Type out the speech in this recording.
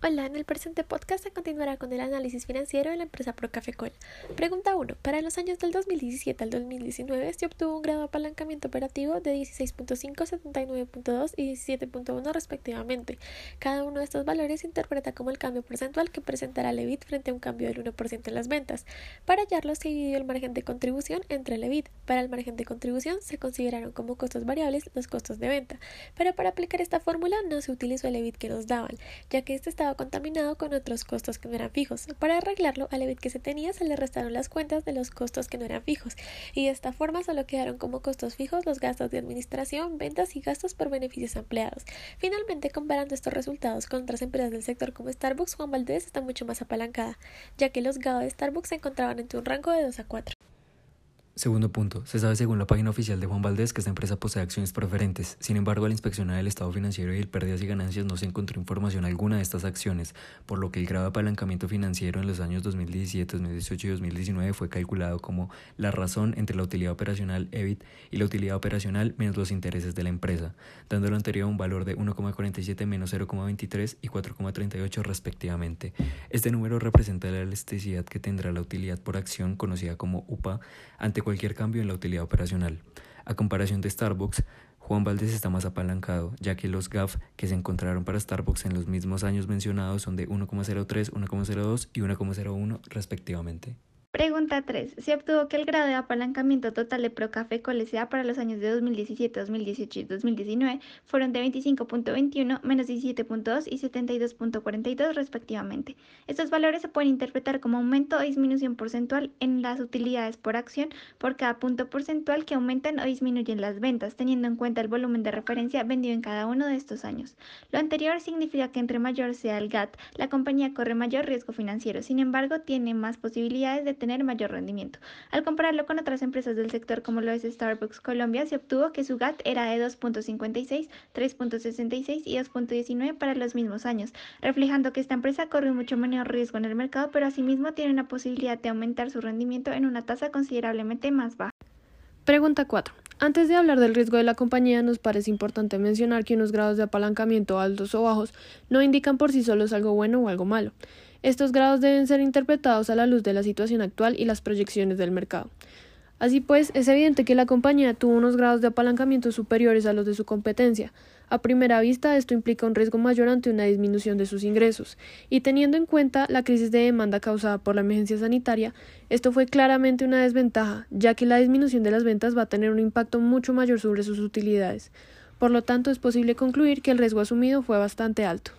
Hola, en el presente podcast se continuará con el análisis financiero de la empresa Procafecol. Pregunta 1. Para los años del 2017 al 2019 se obtuvo un grado de apalancamiento operativo de 16.5, 79.2 y 17.1 respectivamente. Cada uno de estos valores se interpreta como el cambio porcentual que presentará el EBIT frente a un cambio del 1% en las ventas. Para hallarlo se dividió el margen de contribución entre el EBIT. Para el margen de contribución se consideraron como costos variables los costos de venta, pero para aplicar esta fórmula no se utilizó el EBIT que nos daban, ya que este estaba contaminado con otros costos que no eran fijos. Para arreglarlo, al EBIT que se tenía se le restaron las cuentas de los costos que no eran fijos, y de esta forma solo quedaron como costos fijos los gastos de administración, ventas y gastos por beneficios empleados. Finalmente, comparando estos resultados con otras empresas del sector como Starbucks, Juan Valdez está mucho más apalancada, ya que los GAO de Starbucks se encontraban entre un rango de 2 a 4. Segundo punto. Se sabe según la página oficial de Juan Valdés que esta empresa posee acciones preferentes. Sin embargo, al inspeccionar el estado financiero y el pérdidas y ganancias no se encontró información alguna de estas acciones, por lo que el grado de apalancamiento financiero en los años 2017, 2018 y 2019 fue calculado como la razón entre la utilidad operacional EBIT y la utilidad operacional menos los intereses de la empresa, dando lo anterior un valor de 1,47 menos 0,23 y 4,38 respectivamente. Este número representa la elasticidad que tendrá la utilidad por acción conocida como UPA ante cualquier cambio en la utilidad operacional. A comparación de Starbucks, Juan Valdez está más apalancado, ya que los GAF que se encontraron para Starbucks en los mismos años mencionados son de 1,03, 1,02 y 1,01 respectivamente. Pregunta 3. Se obtuvo que el grado de apalancamiento total de Procafé S.A. para los años de 2017, 2018 y 2019 fueron de 25.21, menos 17.2 y 72.42 respectivamente. Estos valores se pueden interpretar como aumento o disminución porcentual en las utilidades por acción por cada punto porcentual que aumentan o disminuyen las ventas, teniendo en cuenta el volumen de referencia vendido en cada uno de estos años. Lo anterior significa que entre mayor sea el GAT, la compañía corre mayor riesgo financiero, sin embargo tiene más posibilidades de tener rendimiento. Al compararlo con otras empresas del sector como lo es Starbucks Colombia, se obtuvo que su GAT era de 2.56, 3.66 y 2.19 para los mismos años, reflejando que esta empresa corre mucho menor riesgo en el mercado, pero asimismo tiene una posibilidad de aumentar su rendimiento en una tasa considerablemente más baja. Pregunta 4. Antes de hablar del riesgo de la compañía, nos parece importante mencionar que unos grados de apalancamiento altos o bajos no indican por sí solos algo bueno o algo malo. Estos grados deben ser interpretados a la luz de la situación actual y las proyecciones del mercado. Así pues, es evidente que la compañía tuvo unos grados de apalancamiento superiores a los de su competencia. A primera vista, esto implica un riesgo mayor ante una disminución de sus ingresos, y teniendo en cuenta la crisis de demanda causada por la emergencia sanitaria, esto fue claramente una desventaja, ya que la disminución de las ventas va a tener un impacto mucho mayor sobre sus utilidades. Por lo tanto, es posible concluir que el riesgo asumido fue bastante alto.